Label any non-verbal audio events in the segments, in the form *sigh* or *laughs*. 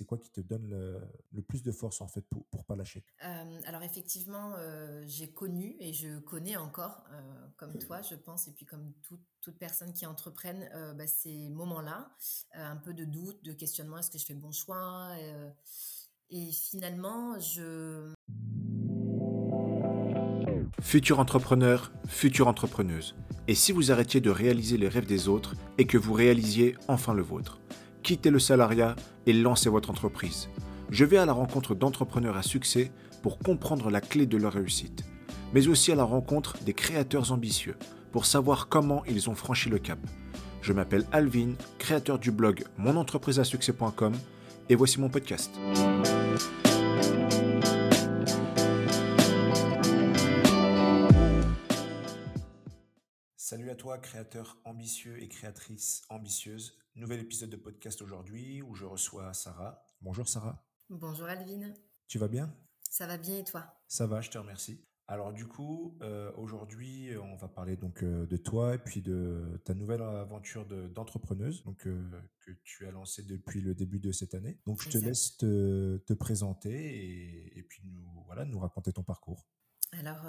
c'est quoi qui te donne le, plus de force en fait pour, pour pas lâcher? Alors effectivement, j'ai connu et je connais encore, comme toi, je pense, et puis comme toute personne qui entreprenne, bah, ces moments-là, un peu de doute, de questionnement, est-ce que je fais le bon choix Et finalement, je Futur entrepreneur, future entrepreneuse. Et si vous arrêtiez de réaliser les rêves des autres et que vous réalisiez enfin le vôtre? Quittez le salariat et lancez votre entreprise. Je vais à la rencontre d'entrepreneurs à succès pour comprendre la clé de leur réussite, mais aussi à la rencontre des créateurs ambitieux pour savoir comment ils ont franchi le cap. Je m'appelle Alvin, créateur du blog monentrepriseasuccès.com et voici mon podcast. Salut à toi, créateur ambitieux et créatrice ambitieuse. Nouvel épisode de podcast aujourd'hui où je reçois Sarah. Bonjour Sarah. Bonjour Alvin. Tu vas bien? Ça va bien et toi? Ça va, je te remercie. Alors du coup, euh, aujourd'hui, on va parler donc euh, de toi et puis de ta nouvelle aventure d'entrepreneuse donc euh, que tu as lancée depuis le début de cette année. Donc je te laisse te, présenter et, et, puis nous voilà nous raconter ton parcours. Alors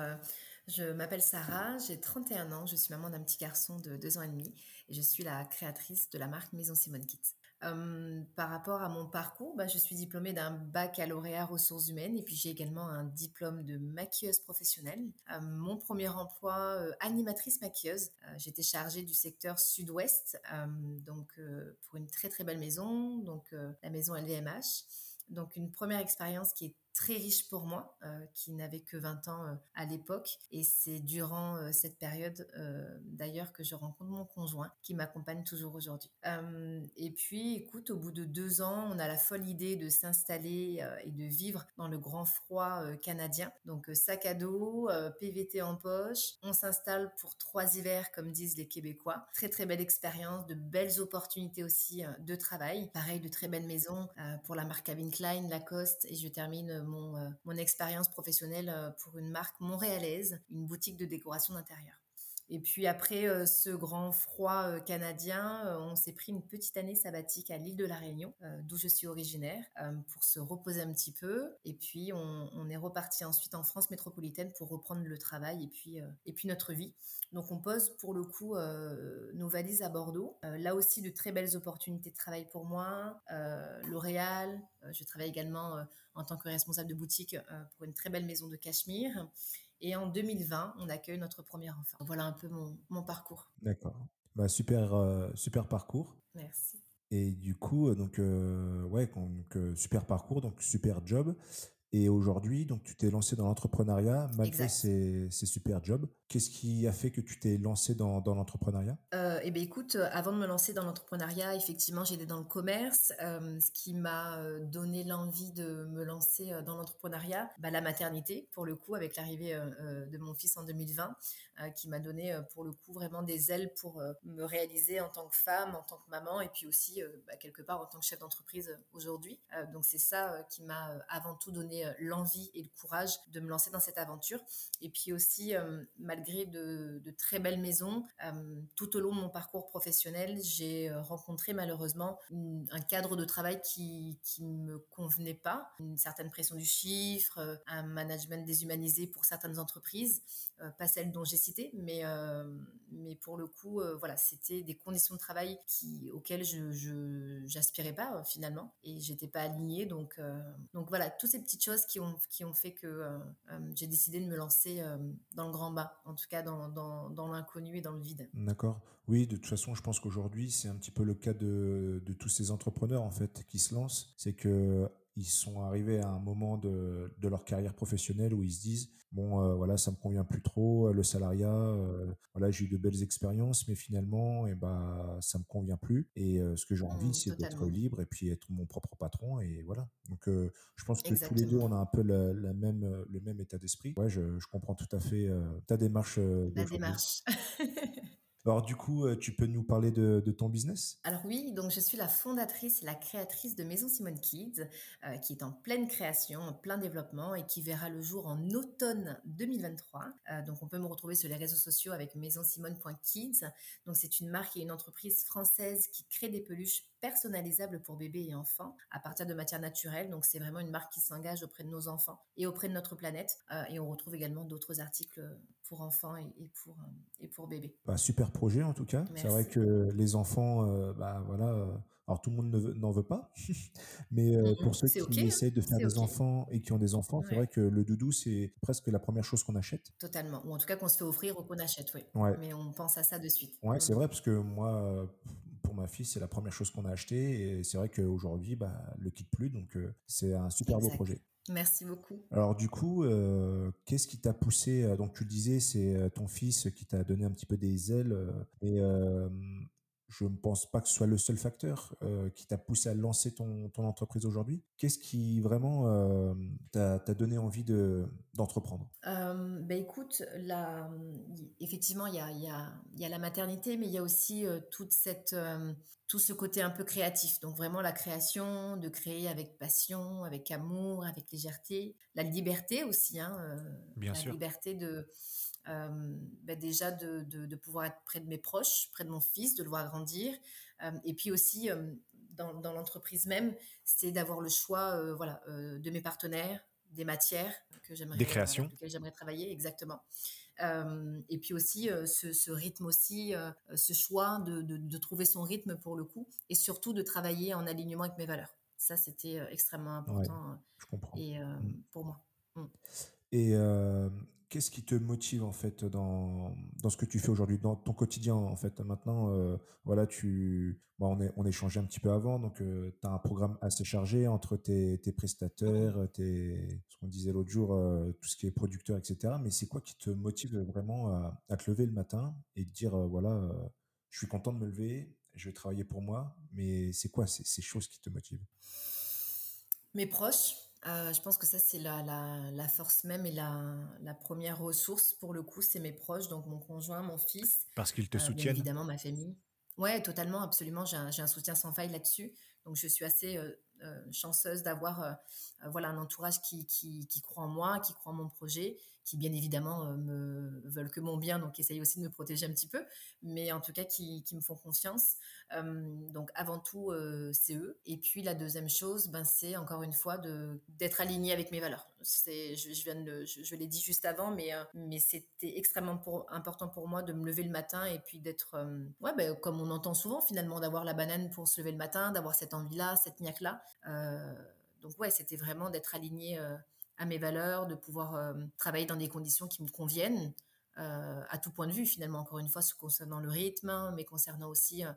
je m'appelle Sarah, j'ai 31 ans, je suis maman d'un petit garçon de 2 ans et demi et je suis la créatrice de la marque Maison Simone Kids. Hum, par rapport à mon parcours, bah, je suis diplômée d'un baccalauréat ressources humaines et puis j'ai également un diplôme de maquilleuse professionnelle. Hum, mon premier emploi, euh, animatrice maquilleuse. Euh, j'étais chargée du secteur sud-ouest, hum, donc euh, pour une très très belle maison, donc la maison LVMH. Donc une première expérience qui est très riche pour moi, euh, qui n'avait que 20 ans euh, à l'époque. Et c'est durant euh, cette période, d'ailleurs, que je rencontre mon conjoint, qui m'accompagne toujours aujourd'hui. et puis, écoute, au bout de deux ans, on a la folle idée de s'installer et de vivre dans le grand froid canadien. Donc, sac à dos, PVT en poche. On s'installe pour trois hivers, comme disent les Québécois. Très, très belle expérience, de belles opportunités aussi de travail. Pareil, de très belles maisons pour la marque Calvin Klein, Lacoste. Et je termine euh, mon, expérience professionnelle euh, pour une marque montréalaise, une boutique de décoration d'intérieur. Et puis après euh, ce grand froid canadien, on s'est pris une petite année sabbatique à l'île de la Réunion, d'où je suis originaire, pour se reposer un petit peu. Et puis on, est reparti ensuite en France métropolitaine pour reprendre le travail et puis, et puis notre vie. Donc on pose pour le coup nos valises à Bordeaux. là aussi de très belles opportunités de travail pour moi. L'Oréal, je travaille également en tant que responsable de boutique euh, pour une très belle maison de Cachemire. Et en 2020, on accueille notre premier enfant. Voilà un peu mon, parcours. D'accord. Bah, super, euh, super parcours. Merci. Et du coup, euh, donc, ouais, donc, super parcours, donc super job. Et aujourd'hui, donc tu t'es lancé dans l'entrepreneuriat malgré ces, super jobs. Qu'est-ce qui a fait que tu t'es lancé dans, dans l'entrepreneuriat? Euh, Eh bien, écoute, euh, avant de me lancer dans l'entrepreneuriat, effectivement, j'étais dans le commerce. Euh, ce qui m'a donné l'envie de me lancer dans l'entrepreneuriat, bah, la maternité, pour le coup, avec l'arrivée de mon fils en 2020, qui m'a donné, pour le coup, vraiment des ailes pour me réaliser en tant que femme, en tant que maman, et puis aussi, bah, quelque part, en tant que chef d'entreprise aujourd'hui. donc, c'est ça qui m'a avant tout donné euh, l'envie et le courage de me lancer dans cette aventure. Et puis aussi, euh, malgré de, très belles maisons, euh, tout au long de mon parcours professionnel, j'ai rencontré malheureusement un cadre de travail qui ne me convenait pas, une certaine pression du chiffre, un management déshumanisé pour certaines entreprises, pas celles dont j'ai cité, mais, mais pour le coup, voilà, c'était des conditions de travail qui, auxquelles je n'aspirais pas finalement et j'étais pas alignée. Donc, donc voilà, toutes ces petites choses qui ont, qui ont fait que euh, euh, j'ai décidé de me lancer euh, dans le grand bas, en tout cas dans, dans, dans l'inconnu et dans le vide. D'accord. Oui, de toute façon, je pense qu'aujourd'hui, c'est un petit peu le cas de, de tous ces entrepreneurs en fait qui se lancent. C'est que ils sont arrivés à un moment de, de, leur carrière professionnelle où ils se disent bon euh, voilà ça me convient plus trop euh, le salariat euh, voilà j'ai eu de belles expériences mais finalement et eh ben ça me convient plus. Et ce que j'ai envie mmh, c'est d'être libre et puis être mon propre patron et voilà. Donc je pense que tous les deux on a un peu la, même le même état d'esprit. Ouais je, je, comprends tout à fait ta démarche la démarche *laughs* Alors du coup, euh, tu peux nous parler de, ton business? Alors oui, donc je suis la fondatrice et la créatrice de Maison Simone Kids, euh, qui est en pleine création, en plein développement et qui verra le jour en automne 2023. Euh, donc on peut me retrouver sur les réseaux sociaux avec maisonsimone.kids. Donc c'est une marque et une entreprise française qui crée des peluches personnalisable pour bébés et enfants à partir de matières naturelles. Donc c'est vraiment une marque qui s'engage auprès de nos enfants et auprès de notre planète. et on retrouve également d'autres articles pour enfants et, pour, et pour bébés. Bah, super projet en tout cas. C'est vrai que les enfants, bah, voilà, alors tout le monde n'en veut pas, *laughs* mais euh, pour ceux qui hein. essayent de faire des enfants et qui ont des enfants, c'est vrai que le doudou, c'est presque la première chose qu'on achète. Totalement. Ou en tout cas qu'on se fait offrir ou qu'on achète, oui. Mais on pense à ça de suite. Ouais, c'est mm. vrai, parce que moi, pour ma fille, c'est la première chose qu'on a acheté. Et c'est vrai qu'aujourd'hui, bah, le quitte plus. Donc, euh, c'est un super beau projet. Merci beaucoup. Alors du coup, euh, qu'est-ce qui t'a poussé Donc tu le disais, c'est ton fils qui t'a donné un petit peu des ailes. Et je ne pense pas que ce soit le seul facteur euh, qui t'a poussé à lancer ton, ton entreprise aujourd'hui. Qu'est-ce qui vraiment euh, t'a donné envie d'entreprendre? Euh, ben Écoute, la, effectivement, il y a, y, a, y a, la maternité, mais il y a aussi euh, toute cette, tout ce côté un peu créatif. Donc vraiment la création, de créer avec passion, avec amour, avec légèreté. La liberté aussi, hein, Bien la liberté de euh, ben déjà de, de, pouvoir être près de mes proches, près de mon fils, de le voir grandir. Euh, et puis aussi, euh, dans, dans l'entreprise même, c'est d'avoir le choix voilà, de mes partenaires, des matières que j'aimerais des créations j'aimerais travailler exactement et puis aussi ce, ce, rythme aussi ce choix de, de, de, trouver son rythme pour le coup et surtout de travailler en alignement avec mes valeurs ça c'était extrêmement important et mmh. pour moi mmh. et qu'est-ce qui te motive en fait dans, dans ce que tu fais aujourd'hui, dans ton quotidien en fait? Maintenant, euh, voilà, tu, bon, on, est, on échangeait un petit peu avant, donc euh, tu as un programme assez chargé entre tes, tes prestataires, tes, ce qu'on disait l'autre jour, euh, tout ce qui est producteur, etc. Mais c'est quoi qui te motive vraiment à, te lever le matin et te dire, voilà, je suis content de me lever, je vais travailler pour moi, mais c'est quoi ces choses qui te motivent? Mes proches euh, je pense que ça, c'est la, la, force même et la, la, première ressource pour le coup, c'est mes proches, donc mon conjoint, mon fils. Parce qu'ils te euh, soutiennent. évidemment, ma famille. Ouais, totalement, absolument. J'ai un, un, soutien sans faille là-dessus. Donc, je suis assez euh, chanceuse d'avoir voilà, un entourage qui, qui, croit en moi, qui croit en mon projet qui bien évidemment euh, me veulent que mon bien, donc essayent aussi de me protéger un petit peu, mais en tout cas qui, qui me font confiance. Euh, donc avant tout, euh, c'est eux. Et puis la deuxième chose, ben, c'est encore une fois d'être aligné avec mes valeurs. Je, viens de, je, l'ai dit juste avant, mais, mais c'était extrêmement pour, important pour moi de me lever le matin et puis d'être, ouais, ben, comme on entend souvent finalement, d'avoir la banane pour se lever le matin, d'avoir cette envie-là, cette niaque-là. Donc ouais, c'était vraiment d'être aligné à mes valeurs, de pouvoir euh, travailler dans des conditions qui me conviennent. Euh, à tout point de vue finalement. Encore une fois ce concernant le rythme mais concernant aussi euh,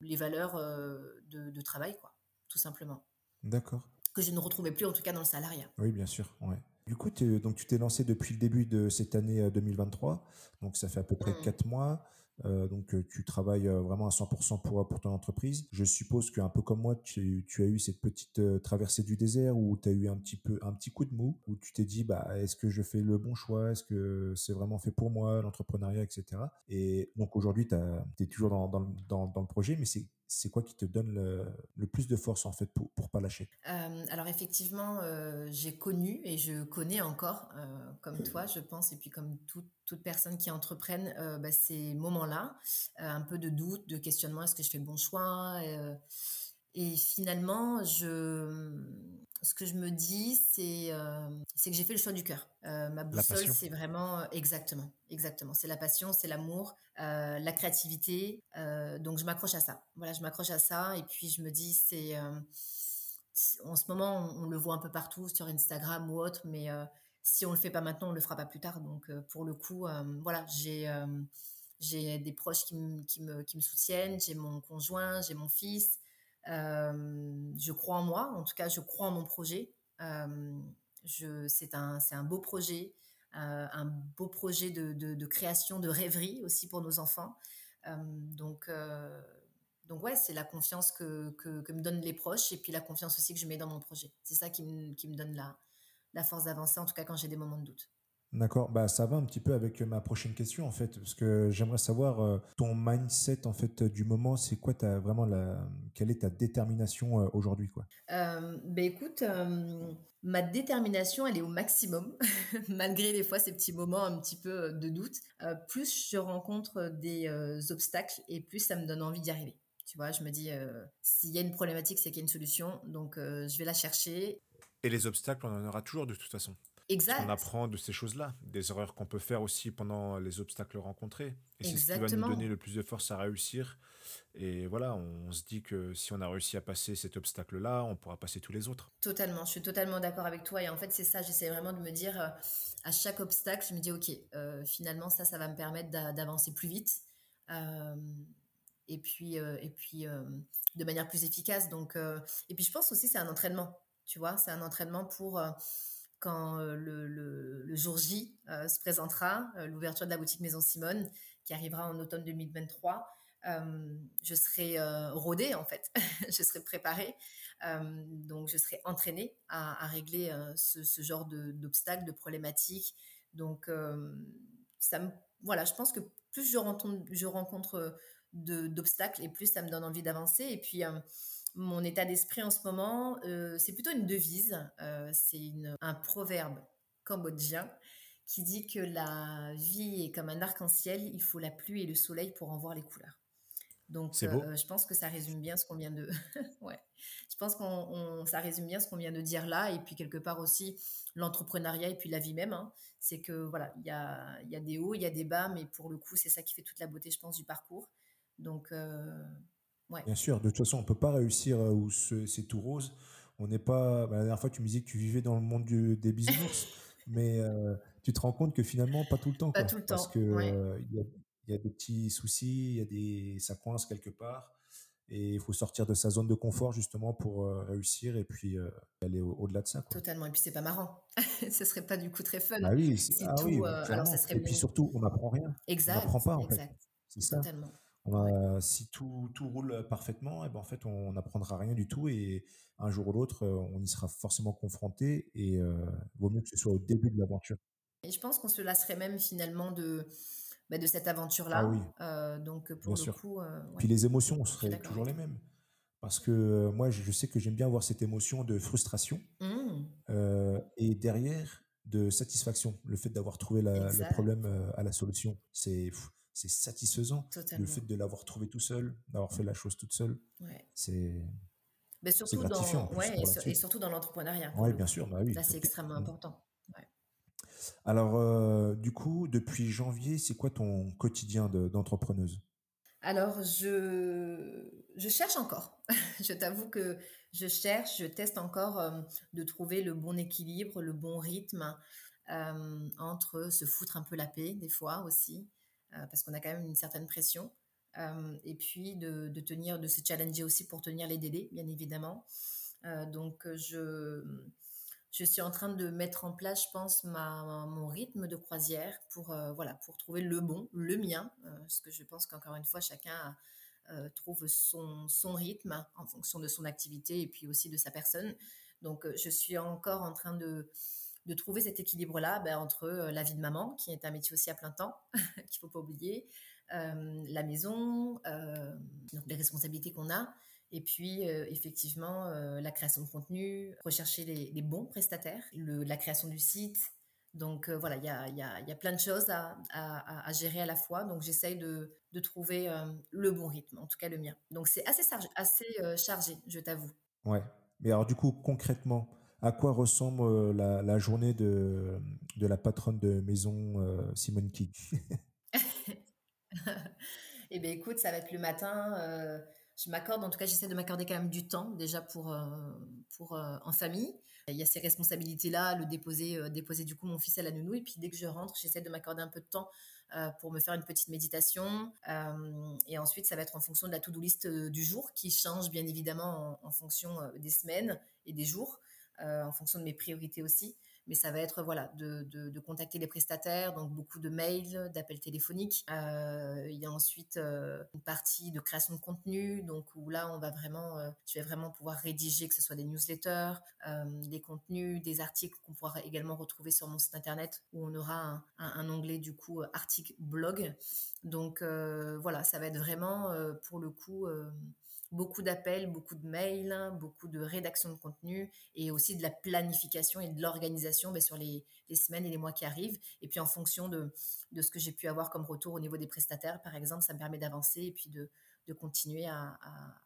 les valeurs de, travail quoi tout simplement. D'accord. Que je ne retrouvais plus en tout cas dans le salariat. Oui bien sûr ouais. Du coup donc tu t'es lancé depuis le début de cette année 2023 donc ça fait à peu près mmh. quatre mois euh, donc euh, tu travailles euh, vraiment à 100% pour, pour ton entreprise. Je suppose qu'un peu comme moi, tu, as eu cette petite traversée du désert où tu as eu un petit peu un petit coup de mou, où tu t'es dit bah est-ce que je fais le bon choix, est-ce que c'est vraiment fait pour moi l'entrepreneuriat, etc. Et donc aujourd'hui tu es toujours dans, dans, dans, dans le projet, mais c'est c'est quoi qui te donne le, plus de force en fait pour pour pas lâcher? Euh, Alors effectivement, euh, j'ai connu et je connais encore, euh, comme toi, je pense, et puis comme toute personne qui entreprenne, bah, ces moments-là, un peu de doute, de questionnement, est-ce que je fais le bon choix Et finalement, je ce que je me dis, c'est euh, que j'ai fait le choix du cœur. Euh, ma boussole, c'est vraiment euh, exactement, exactement. C'est la passion, c'est l'amour, euh, la créativité. Donc je m'accroche à ça. Voilà, je m'accroche à ça. Et puis je me dis, c'est en ce moment, on, le voit un peu partout sur Instagram ou autre, mais si on le fait pas maintenant, on le fera pas plus tard. Donc pour le coup, voilà, j'ai j'ai des proches qui, qui, me, qui me soutiennent, j'ai mon conjoint, j'ai mon fils. Euh, je crois en moi, en tout cas, je crois en mon projet. Euh, c'est un, beau projet, euh, un beau projet de, création, de rêverie aussi pour nos enfants. donc, donc ouais, c'est la confiance que, me donnent les proches et puis la confiance aussi que je mets dans mon projet. C'est ça qui me, donne la force d'avancer, en tout cas quand j'ai des moments de doute. D'accord, bah ça va un petit peu avec ma prochaine question en fait, parce que j'aimerais savoir euh, ton mindset en fait du moment, c'est quoi ta vraiment la, quelle est ta détermination euh, aujourd'hui quoi? Euh, Ben écoute, ma détermination elle est au maximum, *laughs* malgré des fois ces petits moments un petit peu de doute. plus je rencontre des obstacles et plus ça me donne envie d'y arriver Tu vois, je me dis, s'il y a une problématique, c'est qu'il y a une solution, donc je vais la chercher. Et les obstacles, on en aura toujours de toute façon. Exact. On apprend de ces choses-là, des erreurs qu'on peut faire aussi pendant les obstacles rencontrés. Et c'est ce qui va nous donner le plus de force à réussir. Et voilà, on se dit que si on a réussi à passer cet obstacle-là, on pourra passer tous les autres. Totalement, je suis totalement d'accord avec toi. Et en fait, c'est ça, j'essaie vraiment de me dire, euh, à chaque obstacle, je me dis, OK, euh, finalement, ça, ça va me permettre d'avancer plus vite. Euh, et puis, et puis de manière plus efficace. Donc, et puis, je pense aussi, c'est un entraînement. Tu vois, c'est un entraînement pour quand euh, le, jour J euh, se présentera, euh, l'ouverture de la boutique Maison Simone, qui arrivera en automne 2023. je serai rodée en fait, *laughs* je serai préparée, donc je serai entraînée à, régler ce, genre d'obstacles, de, problématiques. Donc ça voilà, je pense que plus je rencontre, je rencontre d'obstacles et plus ça me donne envie d'avancer. Et puis mon état d'esprit en ce moment, euh, c'est plutôt une devise, euh, c'est un proverbe cambodgien qui dit que la vie est comme un arc-en-ciel, il faut la pluie et le soleil pour en voir les couleurs. Donc, euh, je pense que ça résume bien ce qu'on vient de. *laughs* ouais. Je pense qu'on ça résume bien ce qu'on vient de dire là, et puis quelque part aussi l'entrepreneuriat et puis la vie même. Hein. C'est que voilà, il y a, y a, des hauts, il y a des bas, mais pour le coup, c'est ça qui fait toute la beauté, je pense, du parcours. Donc, Bien sûr, de toute façon, on ne peut pas réussir euh, où c'est tout rose. On n'est pas. Bah, la dernière fois, tu me disais que tu vivais dans le monde des bisounours, *laughs* mais euh, tu te rends compte que finalement, pas tout le temps. Pas tout le temps. Parce qu'il euh, il y, a, des petits soucis, y a des, ça coince quelque part. Et il faut sortir de sa zone de confort justement pour réussir et puis aller au-delà de ça. Totalement. Et puis c'est pas marrant. *laughs* Ce serait pas du coup très fun. Ah oui, ah oui alors ça serait et puis surtout, on n'apprend rien. Exact. On n'apprend pas en fait. C'est ça. Totalement. Si tout, tout, roule parfaitement, et eh ben en fait, on n'apprendra rien du tout et un jour ou l'autre, on y sera forcément confronté et euh, vaut mieux que ce soit au début de l'aventure. Et je pense qu'on se lasserait même finalement de, bah, de cette aventure-là. Ah oui. Euh, donc pour le coup. Puis les émotions seraient toujours les mêmes. Parce que moi, je sais que j'aime bien avoir cette émotion de frustration mmh. et derrière de satisfaction, le fait d'avoir trouvé le problème à la solution. C'est c'est satisfaisant. Le fait de l'avoir trouvé tout seul, d'avoir fait la chose toute seule, c'est. Mais surtout dans, et, surtout dans l'entrepreneuriat. Oui, bien sûr. Bah oui, Là, c'est extrêmement important. Alors, euh, du coup, depuis janvier, c'est quoi ton quotidien d'entrepreneuse? Alors, je, je cherche encore. *laughs* je t'avoue que je cherche, je teste encore euh, de trouver le bon équilibre, le bon rythme euh, entre se foutre un peu la paix, des fois aussi, parce qu'on a quand même une certaine pression. Euh, et puis de, tenir, de se challenger aussi pour tenir les délais, bien évidemment. Euh, donc je, je suis en train de mettre en place, je pense, ma, mon rythme de croisière pour, voilà, pour trouver le bon, le mien, parce que je pense qu'encore une fois, chacun trouve son, son, rythme en fonction de son activité et puis aussi de sa personne. Donc, je suis encore en train de, de trouver cet équilibre-là ben, entre euh, la vie de maman, qui est un métier aussi à plein temps, *laughs* qu'il faut pas oublier, euh, la maison, euh, les responsabilités qu'on a, et puis effectivement la création de contenu, rechercher les, bons prestataires, la création du site. Donc voilà, il y a, y, a, y a, plein de choses à, à, gérer à la fois. Donc j'essaye de, de, trouver le bon rythme, en tout cas le mien. Donc c'est assez, assez chargé, je t'avoue. Ouais. Mais alors du coup, concrètement, à quoi ressemble euh, la, journée de, la patronne de maison euh, Simone Key *laughs* Eh bien, écoute, ça va être le matin. Euh, je m'accorde, en tout cas, j'essaie de m'accorder quand même du temps déjà pour, pour en famille. Il y a ces responsabilités-là, le déposer, déposer du coup mon fils à la nounou. Et puis dès que je rentre, j'essaie de m'accorder un peu de temps pour me faire une petite méditation. et ensuite, ça va être en fonction de la to-do list du jour qui change bien évidemment en fonction des semaines et des jours. Euh, en fonction de mes priorités aussi. Mais ça va être voilà de, de, contacter les prestataires, donc beaucoup de mails, d'appels téléphoniques. Euh, il y a ensuite euh, une partie de création de contenu, donc où là on va vraiment, je vais vraiment pouvoir rédiger que ce soit des newsletters, des contenus, des articles qu'on pourra également retrouver sur mon site internet où on aura un, un, onglet du coup article blog. Donc voilà, ça va être vraiment pour le coup beaucoup d'appels, beaucoup de mails, beaucoup de rédaction de contenu et aussi de la planification et de l'organisation ben, sur les, semaines et les mois qui arrivent. Et puis en fonction de, ce que j'ai pu avoir comme retour au niveau des prestataires, par exemple, ça me permet d'avancer et puis de, de continuer à,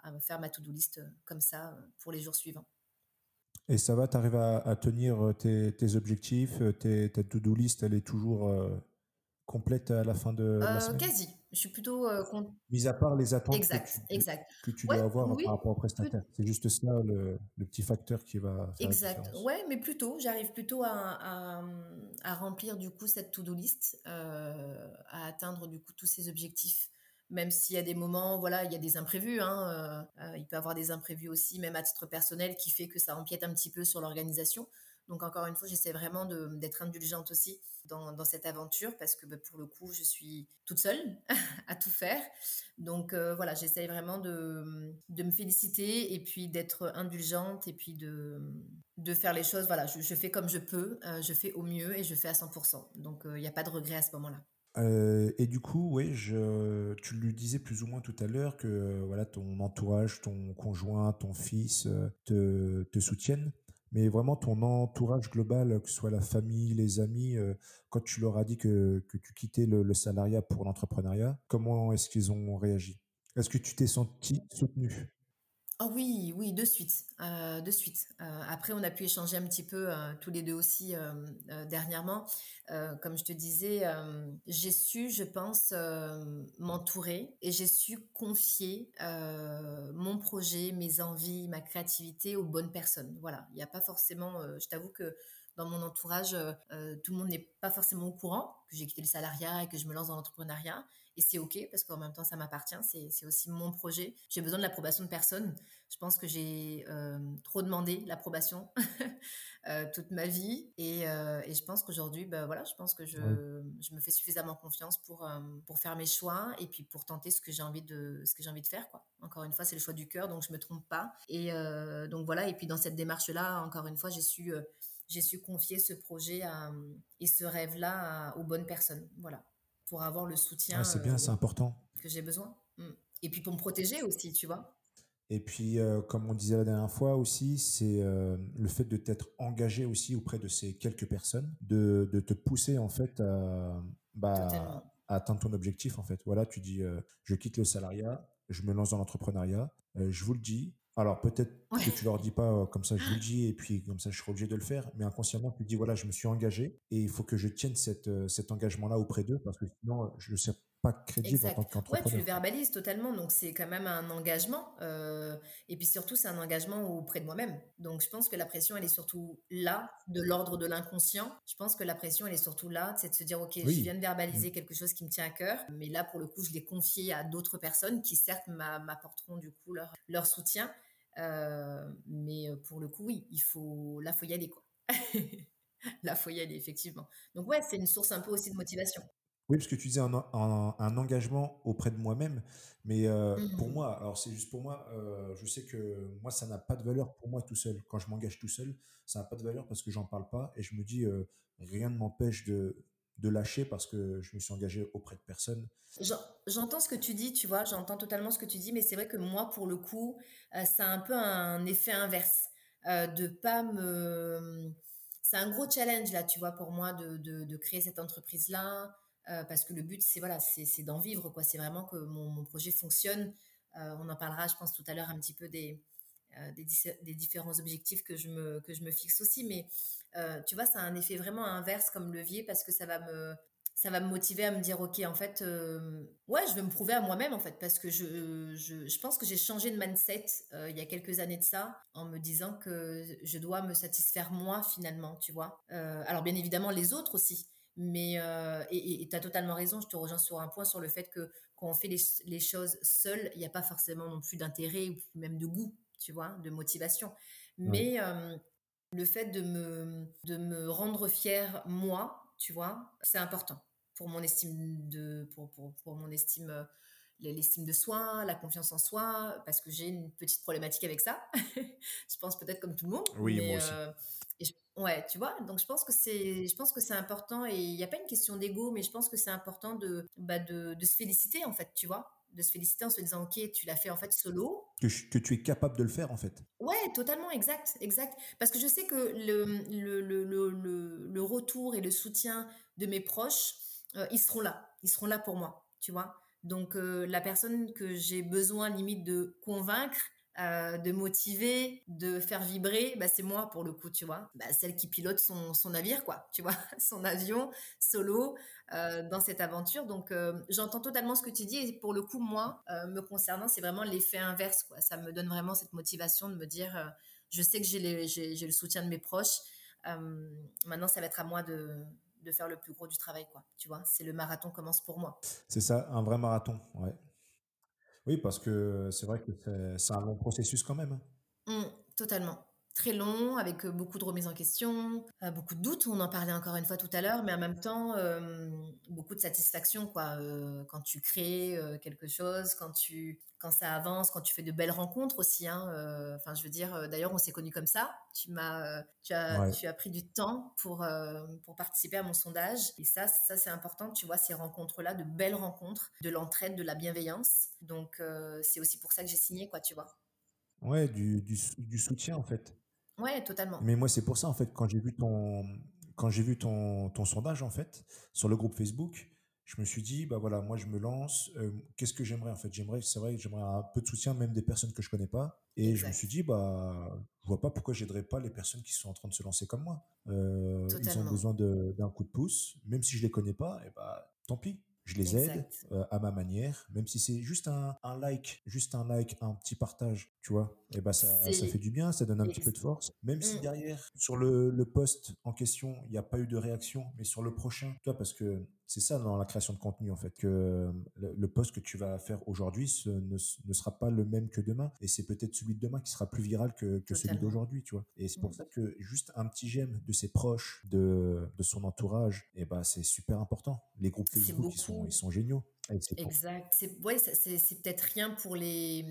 à, faire ma to-do list comme ça pour les jours suivants. Et ça va, tu arrives à, tenir tes, tes objectifs, tes, ta to-do list, elle est toujours complète à la fin de la semaine? Quasi. Je suis plutôt. Euh, Mis à part les attentes exact, que tu, exact. Que tu dois avoir par rapport au prestataire. C'est juste ça le, le, petit facteur qui va faire Exact. ouais, mais plutôt, j'arrive plutôt à, à, remplir du coup cette to-do list, euh, à atteindre du coup tous ces objectifs. Même s'il y a des moments, voilà, il y a des imprévus. Hein, euh, il peut y avoir des imprévus aussi, même à titre personnel, qui fait que ça empiète un petit peu sur l'organisation. Donc encore une fois, j'essaie vraiment d'être indulgente aussi dans, cette aventure parce que bah, pour le coup, je suis toute seule *laughs* à tout faire. Donc euh, voilà, j'essaie vraiment de, me féliciter et puis d'être indulgente et puis de, faire les choses. Voilà, je, fais comme je peux, euh, je fais au mieux et je fais à 100%. Donc il n'y a pas de regret à ce moment-là. Euh, et du coup, oui, je, tu lui disais plus ou moins tout à l'heure que voilà, ton entourage, ton conjoint, ton fils te, te soutiennent. Mais vraiment, ton entourage global, que ce soit la famille, les amis, euh, quand tu leur as dit que, que tu quittais le, salariat pour l'entrepreneuriat, comment est-ce qu'ils ont réagi? Est-ce que tu t'es senti soutenu? Oh oui, oui, de suite, euh, de suite. Euh, après, on a pu échanger un petit peu tous les deux aussi dernièrement. comme je te disais, j'ai su, je pense, m'entourer et j'ai su confier mon projet, mes envies, ma créativité aux bonnes personnes. Voilà, il n'y a pas forcément. je t'avoue que dans mon entourage, tout le monde n'est pas forcément au courant que j'ai quitté le salariat et que je me lance dans l'entrepreneuriat. Et c'est OK parce qu'en même temps, ça m'appartient. C'est aussi mon projet. J'ai besoin de l'approbation de personne. Je pense que j'ai euh, trop demandé l'approbation *laughs* euh, toute ma vie. Et, euh, et je pense qu'aujourd'hui, bah, voilà, je pense que je, je, me fais suffisamment confiance pour, pour faire mes choix et puis pour tenter ce que j'ai envie de, ce que j'ai envie de faire. Quoi. Encore une fois, c'est le choix du cœur, donc je me trompe pas. Et donc voilà. Et puis dans cette démarche-là, encore une fois, j'ai su j'ai su confier ce projet et ce rêve-là aux bonnes personnes. Voilà pour avoir le soutien. c'est bien, c'est important. Que j'ai besoin. Mm. Et puis pour me protéger aussi, tu vois. Et puis, euh, comme on disait la dernière fois aussi, c'est euh, le fait de t'être engagé aussi auprès de ces quelques personnes, de, de te pousser en fait à, bah, à, atteindre ton objectif en fait. Voilà, tu dis, euh, je quitte le salariat, je me lance dans l'entrepreneuriat. je vous le dis, alors peut-être que tu leur dis pas comme ça, je vous le dis, et puis comme ça, je serai obligé de le faire, mais inconsciemment, tu te dis, voilà, je me suis engagé, et il faut que je tienne cette, cet engagement-là auprès d'eux, parce que sinon, je ne sais pas crédible en tant qu'entrepreneur. Ouais, tu le verbalises totalement, donc c'est quand même un engagement, et puis surtout, c'est un engagement auprès de moi-même. Donc je pense que la pression, elle est surtout là, de l'ordre de l'inconscient. Je pense que la pression, elle est surtout là, c'est de se dire, ok, je viens de verbaliser mmh. quelque chose qui me tient à cœur, mais là, pour le coup, je l'ai confié à d'autres personnes qui, certes, m'apporteront du coup leur, leur soutien euh, mais euh, pour le coup, oui, il faut, là, faut y aller, quoi. *laughs* là, faut y aller, effectivement. Donc, ouais, c'est une source un peu aussi de motivation. Oui, parce que tu disais un, un, engagement auprès de moi-même, mais euh, pour mmh. moi, alors c'est juste pour moi, je sais que moi, ça n'a pas de valeur pour moi tout seul. Quand je m'engage tout seul, ça n'a pas de valeur parce que j'en parle pas et je me dis, rien ne m'empêche de, de lâcher parce que je me suis engagé auprès de personne. J'entends ce que tu dis, tu vois, j'entends totalement ce que tu dis, mais c'est vrai que moi, pour le coup, euh, ça a un peu un effet inverse. Euh, de pas me. C'est un gros challenge, là, tu vois, pour moi, de, de, créer cette entreprise-là, euh, parce que le but, c'est voilà, c'est d'en vivre, quoi. C'est vraiment que mon, projet fonctionne. on en parlera, je pense, tout à l'heure un petit peu des, des, différents objectifs que je me, que je me fixe aussi, mais euh, tu vois, ça a un effet vraiment inverse comme levier parce que ça va me, ça va me motiver à me dire, OK, en fait, euh, ouais, je vais me prouver à moi-même, en fait, parce que je, je, pense que j'ai changé de mindset euh, il y a quelques années de ça, en me disant que je dois me satisfaire moi, finalement, tu vois. alors, bien évidemment, les autres aussi. Mais, et tu as totalement raison, je te rejoins sur un point, sur le fait que quand on fait les, les choses seul, il n'y a pas forcément non plus d'intérêt ou même de goût, tu vois, de motivation. Mais le fait de me, de me rendre fière, moi, tu vois, c'est important pour mon estime de, pour, pour, pour mon estime, euh, l'estime de soi, la confiance en soi, parce que j'ai une petite problématique avec ça. *laughs* je pense peut-être comme tout le monde. Oui, moi aussi. Euh, ouais, tu vois? Donc je pense que c'est, je pense que c'est important et il n'y a pas une question d'ego, mais je pense que c'est important de, bah de, de se féliciter en fait, tu vois? De se féliciter en se disant ok tu l'as fait en fait solo. Que, que, tu es capable de le faire en fait. Ouais totalement exact exact. Parce que je sais que le, le, le, le retour et le soutien de mes proches euh, ils seront là. Ils seront là pour moi tu vois? Donc la personne que j'ai besoin limite de convaincre, euh, de motiver, de faire vibrer, bah, c'est moi pour le coup, tu vois. Bah, celle qui pilote son, navire, quoi, tu vois, *laughs* son avion solo euh, dans cette aventure. Donc, euh, j'entends totalement ce que tu dis. Et pour le coup, moi, me concernant, c'est vraiment l'effet inverse, quoi. Ça me donne vraiment cette motivation de me dire, je sais que j'ai le soutien de mes proches. maintenant, ça va être à moi de, de faire le plus gros du travail, quoi. Tu vois, c'est le marathon commence pour moi. C'est ça, un vrai marathon, ouais. Oui, parce que c'est vrai que c'est un long processus quand même. Hein. Mmh, totalement très long, avec beaucoup de remises en question, beaucoup de doutes, on en parlait encore une fois tout à l'heure, mais en même temps, beaucoup de satisfaction, quoi, quand tu crées quelque chose, quand, tu, quand ça avance, quand tu fais de belles rencontres aussi. Hein, enfin, je veux dire, d'ailleurs, on s'est connus comme ça. Tu, m'as, tu, as, tu as pris du temps pour, pour participer à mon sondage. Et ça, ça c'est important, tu vois, ces rencontres-là, de belles rencontres, de l'entraide, de la bienveillance. Donc, c'est aussi pour ça que j'ai signé, quoi, tu vois. Ouais, du, du, du soutien, en fait. Ouais, totalement. Mais moi, c'est pour ça, en fait, quand j'ai vu ton, quand j'ai vu ton, ton sondage, en fait, sur le groupe Facebook, je me suis dit, bah voilà, moi, je me lance. Euh, qu'est-ce que j'aimerais, en fait? J'aimerais, c'est vrai, j'aimerais un peu de soutien, même des personnes que je connais pas. Et je me suis dit, bah, je vois pas pourquoi j'aiderais pas les personnes qui sont en train de se lancer comme moi. Euh, ils ont besoin d'un coup de pouce, même si je les connais pas, et bah, tant pis je les aide euh, à ma manière, même si c'est juste un, un, like, juste un like, un petit partage, tu vois. Et bah ça, ça fait du bien, ça donne un petit peu de force. Même si mmh. derrière, sur le, le post en question, il n'y a pas eu de réaction, mais sur le prochain, tu vois, parce que c'est ça dans la création de contenu en fait que le, post que tu vas faire aujourd'hui ne, ne, sera pas le même que demain. Et c'est peut-être celui de demain qui sera plus viral que, que celui d'aujourd'hui tu vois. Et c'est pour mmh. ça que juste un petit j'aime de ses proches de, de son entourage et eh ben c'est super important. Les groupes Facebook ils sont ils sont géniaux. Exact. C'est ouais, c'est peut-être rien pour les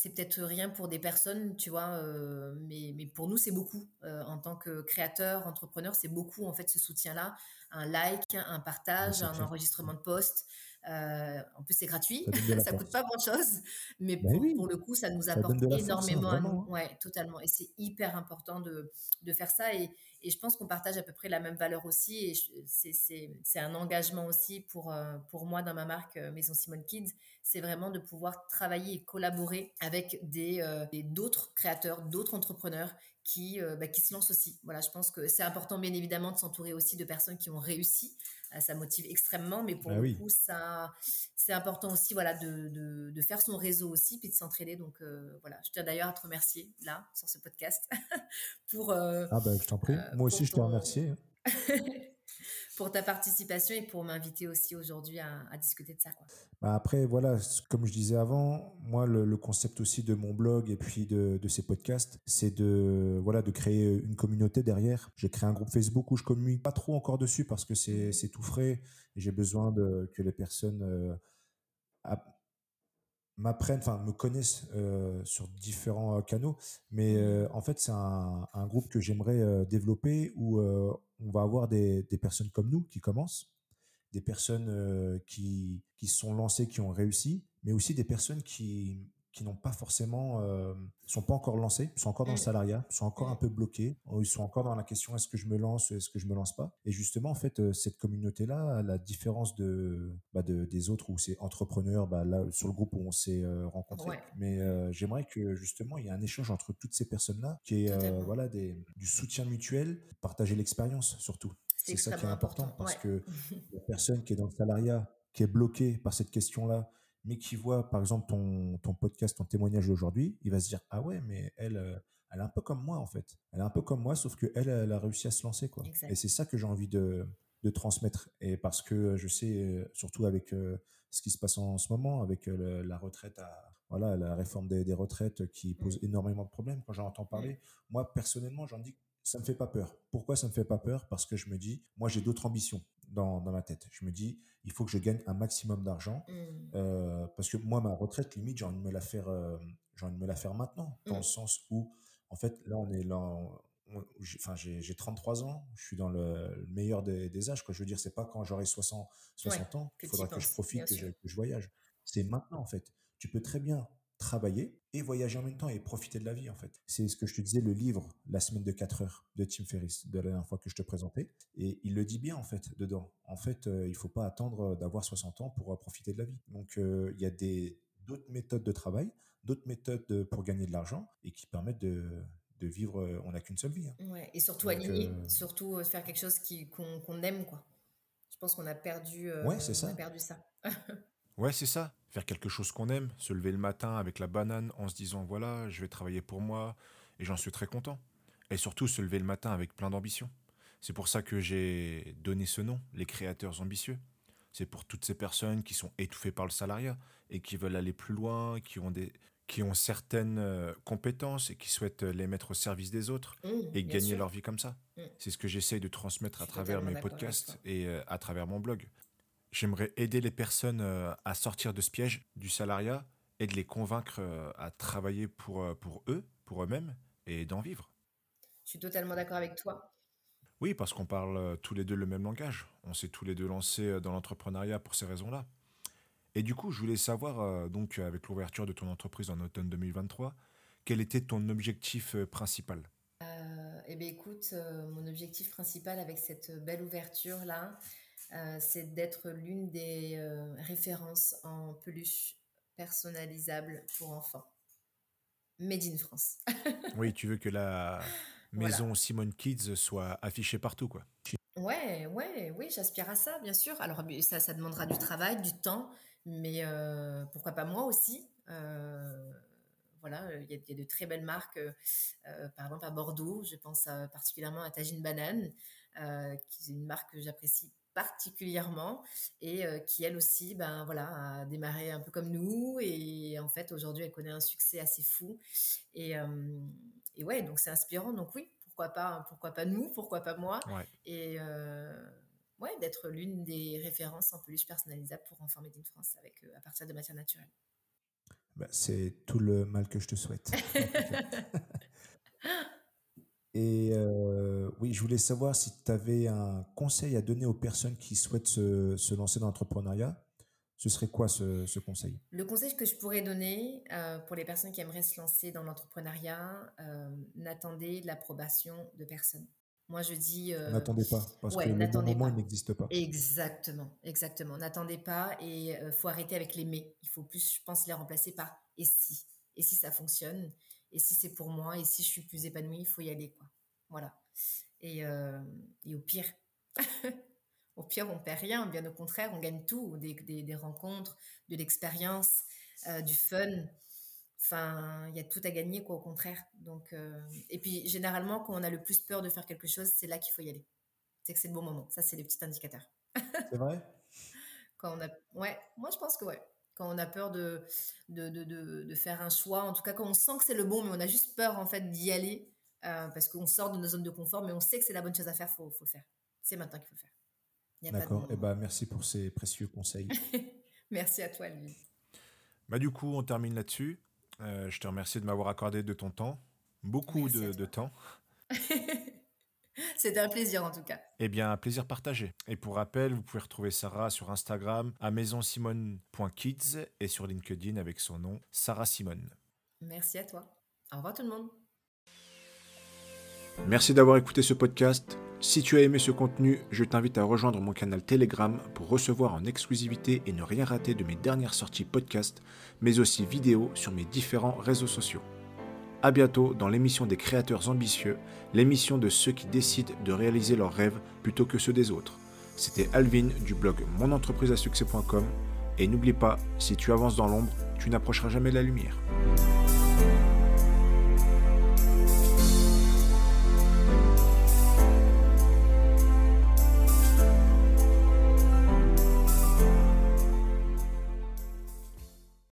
c'est peut-être rien pour des personnes, tu vois, euh, mais, mais, pour nous, c'est beaucoup. Euh, en tant que créateur, entrepreneur, c'est beaucoup, en fait, ce soutien-là. Un like, un partage, un enregistrement de poste. Euh, en plus, c'est gratuit, ça *laughs* coûte pas grand-chose, mais bah pour, le coup, ça nous apporte hein, énormément à nous. Ouais, totalement. Et c'est hyper important de, de faire ça. Et, et je pense qu'on partage à peu près la même valeur aussi. Et c'est un engagement aussi pour, pour moi dans ma marque Maison Simone Kids c'est vraiment de pouvoir travailler et collaborer avec des euh, d'autres créateurs, d'autres entrepreneurs qui, euh, bah, qui se lancent aussi. Voilà, je pense que c'est important bien évidemment de s'entourer aussi de personnes qui ont réussi. Euh, ça motive extrêmement, mais pour bah le coup, ça, c'est important aussi voilà, de, de, faire son réseau aussi, puis de s'entraider. Donc voilà, je tiens d'ailleurs à te remercier là, sur ce podcast. *laughs* pour, ah ben, je t'en prie. Moi aussi, je te remercie. *laughs* Pour ta participation et pour m'inviter aussi aujourd'hui à, discuter de ça. Quoi. Bah, après, voilà, comme je disais avant, moi, le, concept aussi de mon blog et puis de, ces podcasts, c'est de, voilà, de créer une communauté derrière. J'ai créé un groupe Facebook où je communique pas trop encore dessus parce que c'est, mmh. tout frais et j'ai besoin de, que les personnes euh, m'apprennent, enfin me connaissent euh, sur différents euh, canaux. Mais mmh. en fait, c'est un, un, groupe que j'aimerais développer où on va avoir des, personnes comme nous qui commencent, des personnes euh, qui, qui se sont lancées, qui ont réussi, mais aussi des personnes qui, qui n'ont pas forcément, euh, sont pas encore lancés, sont encore dans le mm. salariat, sont encore un mm. peu bloqués, ils sont encore dans la question est-ce que je me lance, est-ce que je me lance pas? Et justement, en fait, euh, cette communauté-là, à la différence de, bah de, des autres où c'est entrepreneur, bah là sur le groupe où on s'est euh, rencontrés. Mais euh, j'aimerais que justement il y ait un échange entre toutes ces personnes-là, qui est voilà des, du soutien mutuel, partager l'expérience surtout. C'est ça qui est important, parce que *laughs* la personne qui est dans le salariat, qui est bloquée par cette question-là, mais qui voit par exemple ton, ton podcast, ton témoignage d'aujourd'hui, il va se dire ah ouais mais elle euh, elle est un peu comme moi en fait. Elle est un peu comme moi sauf que elle elle a réussi à se lancer quoi. Et c'est ça que j'ai envie de, de transmettre et parce que je sais euh, surtout avec euh, ce qui se passe en ce moment avec la retraite à voilà la réforme des, des retraites qui pose mmh. énormément de problèmes quand j'en entends parler. Mmh. Moi personnellement j'en dis ça me fait pas peur. Pourquoi ça me fait pas peur? Parce que je me dis, moi j'ai d'autres ambitions dans, dans ma tête. Je me dis, il faut que je gagne un maximum d'argent. Mmh. Euh, parce que moi, ma retraite, limite, j'ai envie de me la faire, euh, j'ai envie de me la faire maintenant. Dans le mmh. sens où, en fait, là, on est là. enfin, j'ai 33 ans, je suis dans le, meilleur des, âges. Quoi. Je veux dire, c'est pas quand j'aurai 60, 60 ans qu'il faudra que je profite, que je, que je, voyage. C'est maintenant, en fait. Tu peux très bien travailler, et voyager en même temps et profiter de la vie en fait. C'est ce que je te disais, le livre La semaine de 4 heures de Tim Ferriss, de la dernière fois que je te présentais. Et il le dit bien en fait dedans. En fait, euh, il faut pas attendre d'avoir 60 ans pour euh, profiter de la vie. Donc euh, il y a des d'autres méthodes de travail, d'autres méthodes pour gagner de l'argent et qui permettent de, de vivre, on n'a qu'une seule vie. Hein. Ouais, et surtout aligner, surtout faire quelque chose qu'on aime quoi. Je pense qu'on a perdu, ouais, ça. On a perdu ça. *laughs* ouais, c'est ça faire quelque chose qu'on aime, se lever le matin avec la banane en se disant voilà, je vais travailler pour moi et j'en suis très content. Et surtout se lever le matin avec plein d'ambition. C'est pour ça que j'ai donné ce nom, les créateurs ambitieux. C'est pour toutes ces personnes qui sont étouffées par le salariat et qui veulent aller plus loin, qui ont des qui ont certaines euh, compétences et qui souhaitent les mettre au service des autres mmh, et gagner leur vie comme ça. Mmh. C'est ce que j'essaye de transmettre à travers mes podcasts et euh, à travers mon blog. J'aimerais aider les personnes euh, à sortir de ce piège du salariat et de les convaincre euh, à travailler pour, euh, pour eux, pour eux-mêmes, et d'en vivre. Je suis totalement d'accord avec toi. Oui, parce qu'on parle tous les deux le même langage. On s'est tous les deux lancés dans l'entrepreneuriat pour ces raisons-là. Et du coup, je voulais savoir, donc, avec l'ouverture de ton entreprise en automne 2023, quel était ton objectif principal? Eh bien, écoute, mon objectif principal avec cette belle ouverture-là, c'est d'être l'une des euh, références en peluche personnalisable pour enfants. Made in France. *laughs* oui, tu veux que la maison Simone Kids soit affichée partout, quoi. Ouais, ouais, oui, j'aspire à ça, bien sûr. Alors, ça, ça demandera du travail, du temps, mais euh, pourquoi pas moi aussi voilà, il y, a de très belles marques, par exemple à Bordeaux, je pense particulièrement à Tagine Banane, qui est une marque que j'apprécie particulièrement et euh, qui elle aussi ben voilà a démarré un peu comme nous et en fait aujourd'hui elle connaît un succès assez fou et, euh, et ouais donc c'est inspirant. Donc oui pourquoi pas pourquoi pas nous pourquoi pas moi et euh, ouais d'être l'une des références en peluche personnalisable pour enfants made in France avec à partir de matières naturelles bah, c'est tout le mal que je te souhaite *laughs* Et euh, oui, je voulais savoir si tu avais un conseil à donner aux personnes qui souhaitent se, se lancer dans l'entrepreneuriat. Ce serait quoi ce, ce, conseil? Le conseil que je pourrais donner euh, pour les personnes qui aimeraient se lancer dans l'entrepreneuriat, euh, n'attendez l'approbation de personne. Moi, je dis. n'attendez pas, parce que le bon moment, n'existe pas. Exactement, exactement. N'attendez pas et il faut arrêter avec les mais. Il faut plus, je pense, les remplacer par et si. Et si ça fonctionne et si c'est pour moi, et si je suis plus épanouie, il faut y aller, quoi. Voilà. Et, euh, et au pire, *laughs* au pire, on perd rien. Bien au contraire, on gagne tout. Des, des, rencontres, de l'expérience, euh, du fun. Enfin, il y a tout à gagner, quoi, au contraire. Donc, euh, et puis, généralement, quand on a le plus peur de faire quelque chose, c'est là qu'il faut y aller. C'est que c'est le bon moment. Ça, c'est les petits indicateurs. c'est vrai? *laughs* Quand on a... Ouais, moi, je pense que ouais quand on a peur de de, de, de, faire un choix, en tout cas quand on sent que c'est le bon, mais on a juste peur en fait d'y aller euh, parce qu'on sort de nos zones de confort, mais on sait que c'est la bonne chose à faire, il faut, faut, le faire. C'est maintenant qu'il faut le faire. D'accord, et eh ben, merci pour ces précieux conseils. *laughs* merci à toi, lui. Bah, du coup, on termine là-dessus. Euh, je te remercie de m'avoir accordé de ton temps, beaucoup de, de temps. *laughs* *laughs* C'était un plaisir en tout cas. Eh bien, un plaisir partagé. Et pour rappel, vous pouvez retrouver Sarah sur Instagram à maisonsimone.kids et sur LinkedIn avec son nom Sarah Simone. Merci à toi. Au revoir tout le monde. Merci d'avoir écouté ce podcast. Si tu as aimé ce contenu, je t'invite à rejoindre mon canal Telegram pour recevoir en exclusivité et ne rien rater de mes dernières sorties podcast, mais aussi vidéo sur mes différents réseaux sociaux. A bientôt dans l'émission des créateurs ambitieux, l'émission de ceux qui décident de réaliser leurs rêves plutôt que ceux des autres. C'était Alvin du blog monentrepriseasuccès.com et n'oublie pas, si tu avances dans l'ombre, tu n'approcheras jamais la lumière.